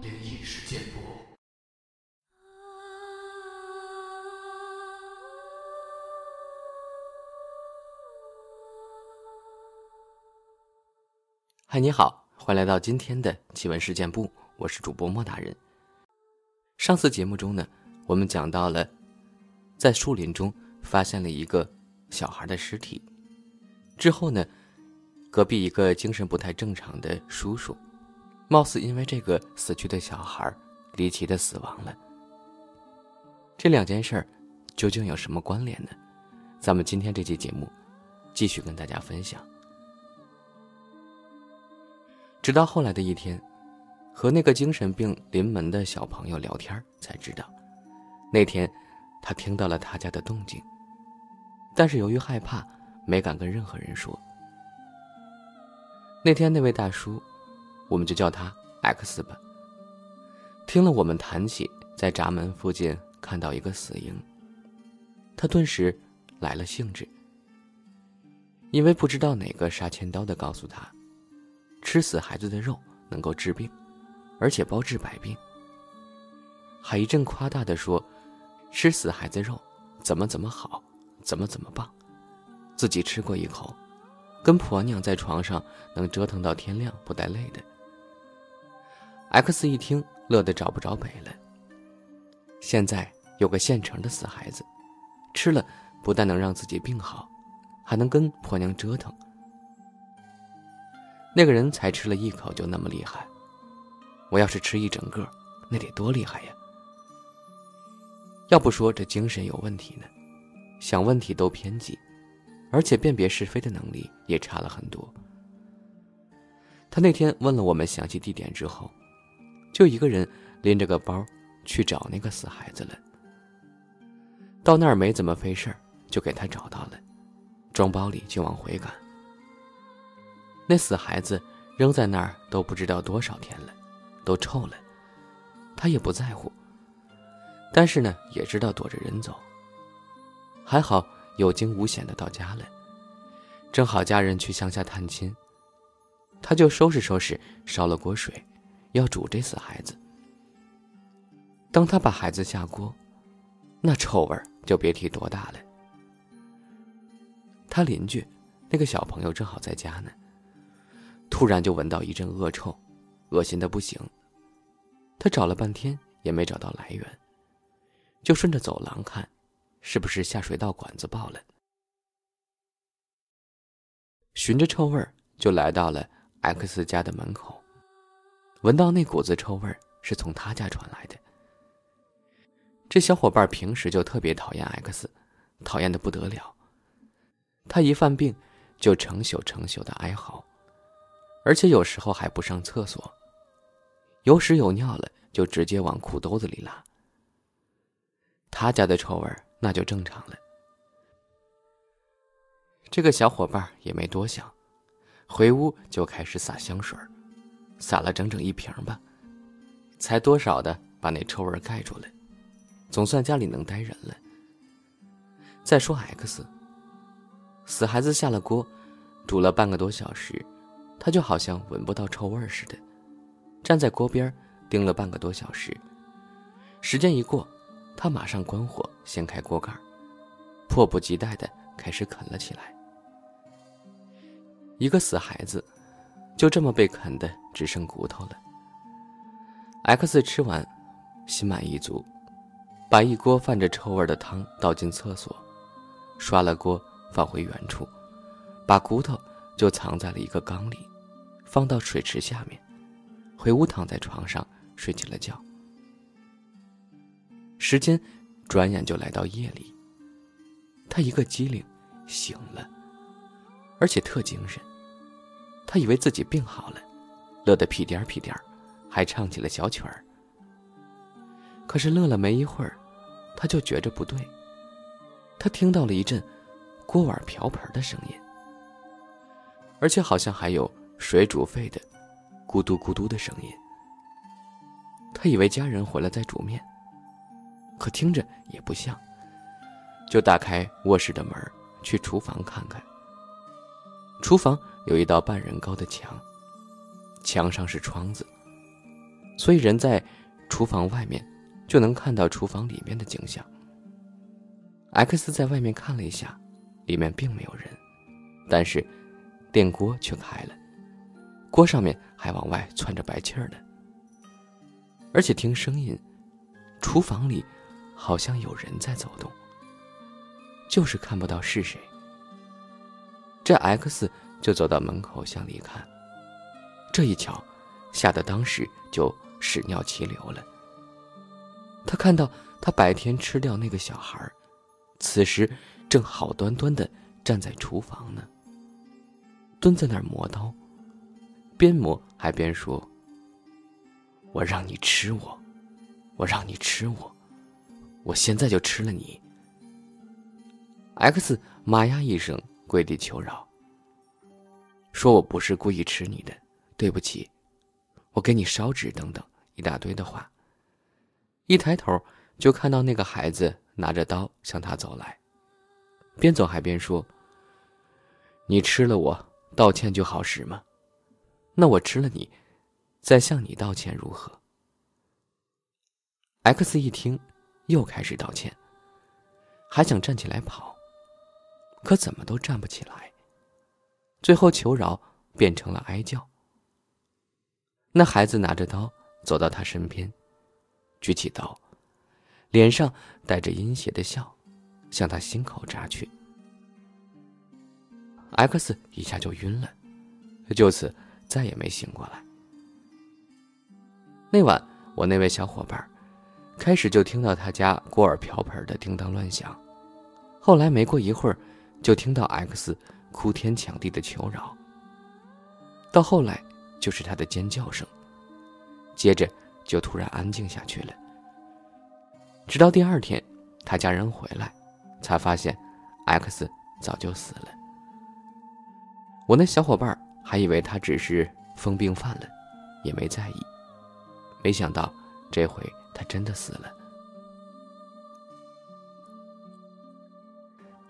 灵异事件簿。嗨，你好，欢迎来到今天的奇闻事件部，我是主播莫大人。上次节目中呢，我们讲到了，在树林中发现了一个小孩的尸体，之后呢，隔壁一个精神不太正常的叔叔，貌似因为这个死去的小孩离奇的死亡了。这两件事儿究竟有什么关联呢？咱们今天这期节目继续跟大家分享。直到后来的一天，和那个精神病临门的小朋友聊天，才知道，那天他听到了他家的动静，但是由于害怕，没敢跟任何人说。那天那位大叔，我们就叫他 X 吧。听了我们谈起在闸门附近看到一个死婴，他顿时来了兴致，因为不知道哪个杀千刀的告诉他。吃死孩子的肉能够治病，而且包治百病。还一阵夸大的说：“吃死孩子肉怎么怎么好，怎么怎么棒。”自己吃过一口，跟婆娘在床上能折腾到天亮不带累的。X 一听乐得找不着北了。现在有个现成的死孩子，吃了不但能让自己病好，还能跟婆娘折腾。那个人才吃了一口就那么厉害，我要是吃一整个，那得多厉害呀！要不说这精神有问题呢，想问题都偏激，而且辨别是非的能力也差了很多。他那天问了我们详细地点之后，就一个人拎着个包去找那个死孩子了。到那儿没怎么费事儿，就给他找到了，装包里就往回赶。那死孩子扔在那儿都不知道多少天了，都臭了，他也不在乎。但是呢，也知道躲着人走。还好有惊无险的到家了，正好家人去乡下探亲，他就收拾收拾，烧了锅水，要煮这死孩子。当他把孩子下锅，那臭味就别提多大了。他邻居那个小朋友正好在家呢。突然就闻到一阵恶臭，恶心的不行。他找了半天也没找到来源，就顺着走廊看，是不是下水道管子爆了？循着臭味儿就来到了 X 家的门口，闻到那股子臭味儿是从他家传来的。这小伙伴平时就特别讨厌 X，讨厌的不得了。他一犯病，就成宿成宿的哀嚎。而且有时候还不上厕所，有屎有尿了就直接往裤兜子里拉。他家的臭味儿那就正常了。这个小伙伴也没多想，回屋就开始撒香水，撒了整整一瓶吧，才多少的把那臭味盖住了，总算家里能待人了。再说 X，死孩子下了锅，煮了半个多小时。他就好像闻不到臭味似的，站在锅边盯了半个多小时。时间一过，他马上关火，掀开锅盖，迫不及待地开始啃了起来。一个死孩子，就这么被啃得只剩骨头了。X 吃完，心满意足，把一锅泛着臭味的汤倒进厕所，刷了锅，放回原处，把骨头。就藏在了一个缸里，放到水池下面，回屋躺在床上睡起了觉。时间转眼就来到夜里，他一个机灵醒了，而且特精神。他以为自己病好了，乐得屁颠儿屁颠儿，还唱起了小曲儿。可是乐了没一会儿，他就觉着不对，他听到了一阵锅碗瓢盆的声音。而且好像还有水煮沸的咕嘟咕嘟的声音。他以为家人回来在煮面，可听着也不像，就打开卧室的门去厨房看看。厨房有一道半人高的墙，墙上是窗子，所以人在厨房外面就能看到厨房里面的景象。X 在外面看了一下，里面并没有人，但是电锅却开了，锅上面还往外窜着白气儿呢。而且听声音，厨房里好像有人在走动，就是看不到是谁。这 X 就走到门口向里看，这一瞧，吓得当时就屎尿齐流了。他看到他白天吃掉那个小孩。此时，正好端端的站在厨房呢，蹲在那儿磨刀，边磨还边说：“我让你吃我，我让你吃我，我现在就吃了你。”X 妈呀一声跪地求饶，说我不是故意吃你的，对不起，我给你烧纸等等一大堆的话。一抬头就看到那个孩子。拿着刀向他走来，边走还边说：“你吃了我，道歉就好使吗？那我吃了你，再向你道歉如何？”X 一听，又开始道歉，还想站起来跑，可怎么都站不起来。最后求饶变成了哀叫。那孩子拿着刀走到他身边，举起刀。脸上带着阴邪的笑，向他心口扎去。X 一下就晕了，就此再也没醒过来。那晚，我那位小伙伴开始就听到他家锅碗瓢盆的叮当乱响，后来没过一会儿，就听到 X 哭天抢地的求饶。到后来，就是他的尖叫声，接着就突然安静下去了。直到第二天，他家人回来，才发现，X 早就死了。我那小伙伴还以为他只是疯病犯了，也没在意。没想到这回他真的死了。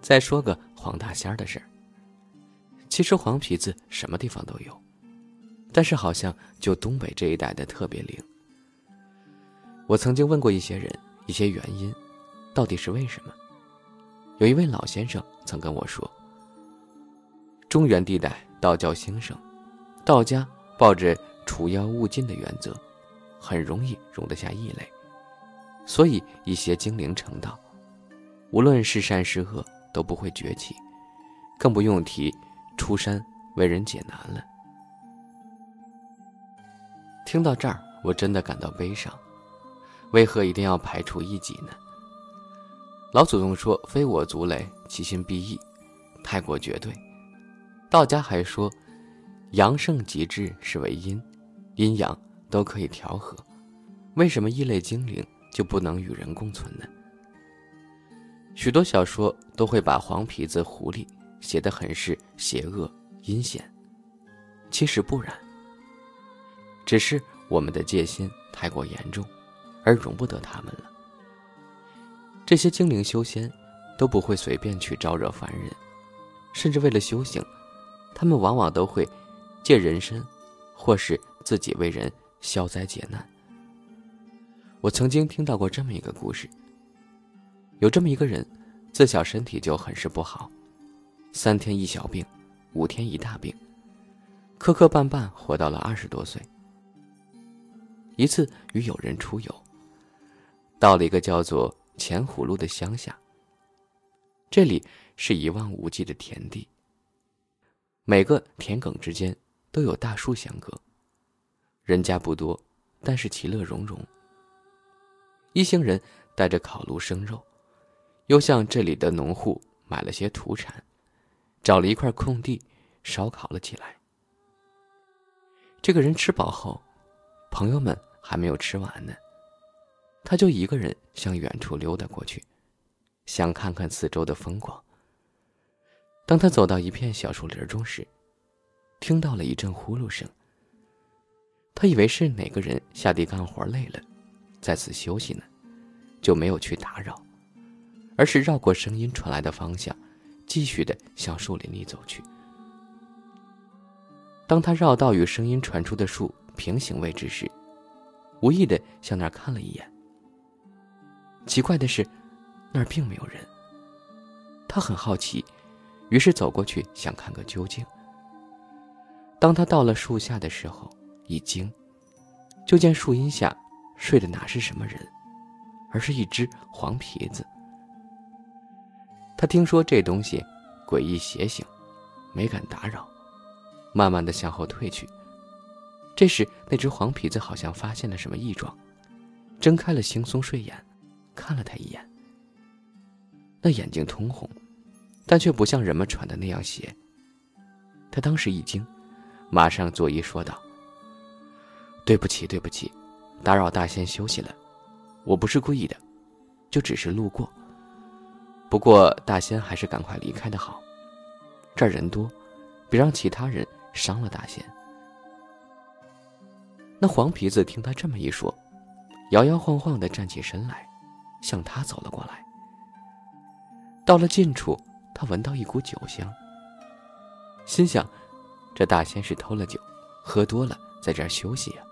再说个黄大仙的事儿。其实黄皮子什么地方都有，但是好像就东北这一带的特别灵。我曾经问过一些人。一些原因，到底是为什么？有一位老先生曾跟我说：“中原地带道教兴盛，道家抱着除妖务尽的原则，很容易容得下异类，所以一些精灵成道，无论是善是恶都不会崛起，更不用提出山为人解难了。”听到这儿，我真的感到悲伤。为何一定要排除异己呢？老祖宗说：“非我族类，其心必异。”太过绝对。道家还说：“阳盛极致是为阴，阴阳都可以调和。”为什么异类精灵就不能与人共存呢？许多小说都会把黄皮子狐狸写得很是邪恶阴险，其实不然，只是我们的戒心太过严重。而容不得他们了。这些精灵修仙，都不会随便去招惹凡人，甚至为了修行，他们往往都会借人身，或是自己为人消灾解难。我曾经听到过这么一个故事：有这么一个人，自小身体就很是不好，三天一小病，五天一大病，磕磕绊绊活到了二十多岁。一次与友人出游。到了一个叫做前虎路的乡下。这里是一望无际的田地。每个田埂之间都有大树相隔。人家不多，但是其乐融融。一行人带着烤炉生肉，又向这里的农户买了些土产，找了一块空地，烧烤了起来。这个人吃饱后，朋友们还没有吃完呢。他就一个人向远处溜达过去，想看看四周的风光。当他走到一片小树林中时，听到了一阵呼噜声。他以为是哪个人下地干活累了，在此休息呢，就没有去打扰，而是绕过声音传来的方向，继续的向树林里走去。当他绕到与声音传出的树平行位置时，无意的向那儿看了一眼。奇怪的是，那儿并没有人。他很好奇，于是走过去想看个究竟。当他到了树下的时候，一惊，就见树荫下睡的哪是什么人，而是一只黄皮子。他听说这东西诡异邪性，没敢打扰，慢慢的向后退去。这时，那只黄皮子好像发现了什么异状，睁开了惺忪睡眼，看了他一眼。那眼睛通红，但却不像人们传的那样邪。他当时一惊，马上作揖说道：“对不起，对不起，打扰大仙休息了，我不是故意的，就只是路过。不过大仙还是赶快离开的好，这儿人多，别让其他人伤了大仙。”那黄皮子听他这么一说，摇摇晃晃的站起身来，向他走了过来。到了近处，他闻到一股酒香，心想：这大仙是偷了酒，喝多了，在这儿休息呀。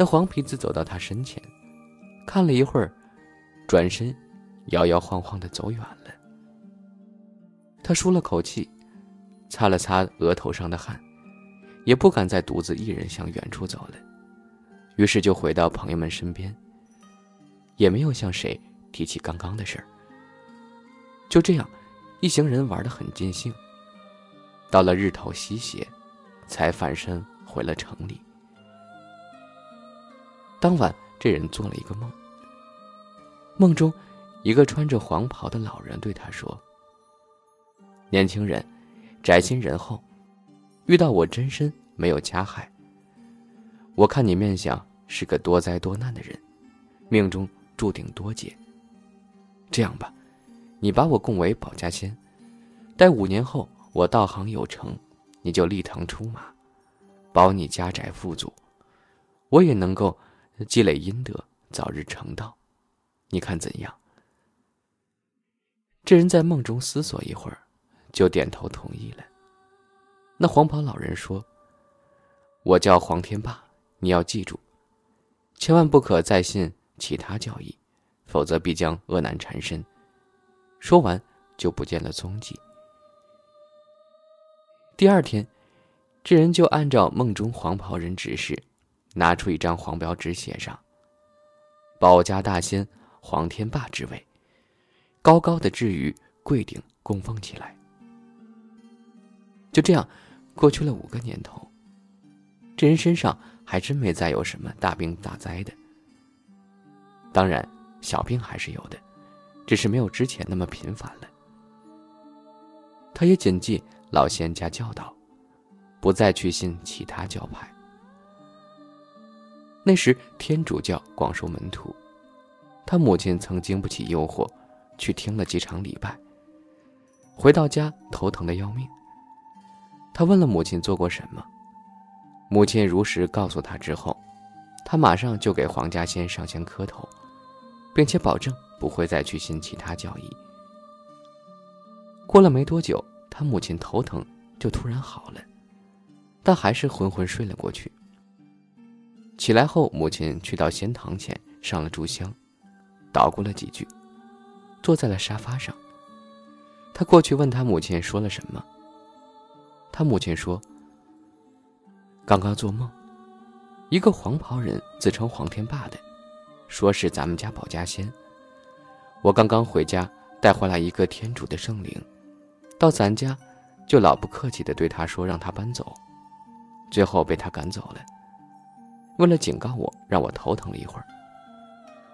那黄皮子走到他身前，看了一会儿，转身，摇摇晃晃的走远了。他舒了口气，擦了擦额头上的汗，也不敢再独自一人向远处走了，于是就回到朋友们身边，也没有向谁提起刚刚的事儿。就这样，一行人玩得很尽兴。到了日头西斜，才返身回了城里。当晚，这人做了一个梦。梦中，一个穿着黄袍的老人对他说：“年轻人，宅心仁厚，遇到我真身没有加害。我看你面相是个多灾多难的人，命中注定多劫。这样吧。”你把我供为保家仙，待五年后我道行有成，你就立堂出马，保你家宅富足，我也能够积累阴德，早日成道。你看怎样？这人在梦中思索一会儿，就点头同意了。那黄袍老人说：“我叫黄天霸，你要记住，千万不可再信其他教义，否则必将恶难缠身。”说完，就不见了踪迹。第二天，这人就按照梦中黄袍人指示，拿出一张黄标纸，写上“保家大仙黄天霸”之位，高高的置于柜顶供奉起来。就这样，过去了五个年头，这人身上还真没再有什么大病大灾的。当然，小病还是有的。只是没有之前那么频繁了。他也谨记老仙家教导，不再去信其他教派。那时天主教广收门徒，他母亲曾经不起诱惑，去听了几场礼拜。回到家头疼的要命。他问了母亲做过什么，母亲如实告诉他之后，他马上就给黄家先上香磕头，并且保证。不会再去信其他教义。过了没多久，他母亲头疼就突然好了，但还是昏昏睡了过去。起来后，母亲去到仙堂前上了炷香，捣鼓了几句，坐在了沙发上。他过去问他母亲说了什么。他母亲说：“刚刚做梦，一个黄袍人自称黄天霸的，说是咱们家保家仙。”我刚刚回家，带回来一个天主的圣灵，到咱家，就老不客气的对他说让他搬走，最后被他赶走了。为了警告我，让我头疼了一会儿，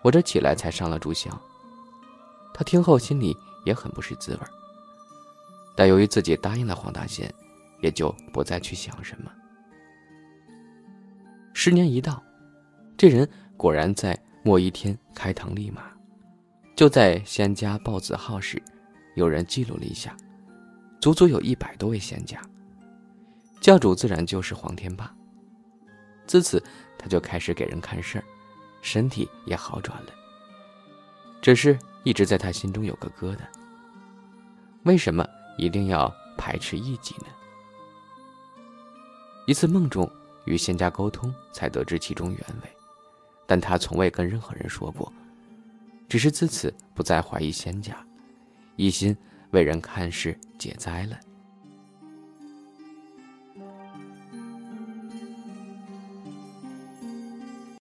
我这起来才上了炷香。他听后心里也很不是滋味但由于自己答应了黄大仙，也就不再去想什么。十年一到，这人果然在末一天开堂立马。就在仙家报子号时，有人记录了一下，足足有一百多位仙家。教主自然就是黄天霸。自此，他就开始给人看事儿，身体也好转了。只是一直在他心中有个疙瘩：为什么一定要排斥异己呢？一次梦中与仙家沟通，才得知其中原委，但他从未跟任何人说过，只是自此不再怀疑仙家，一心为人看事解灾了。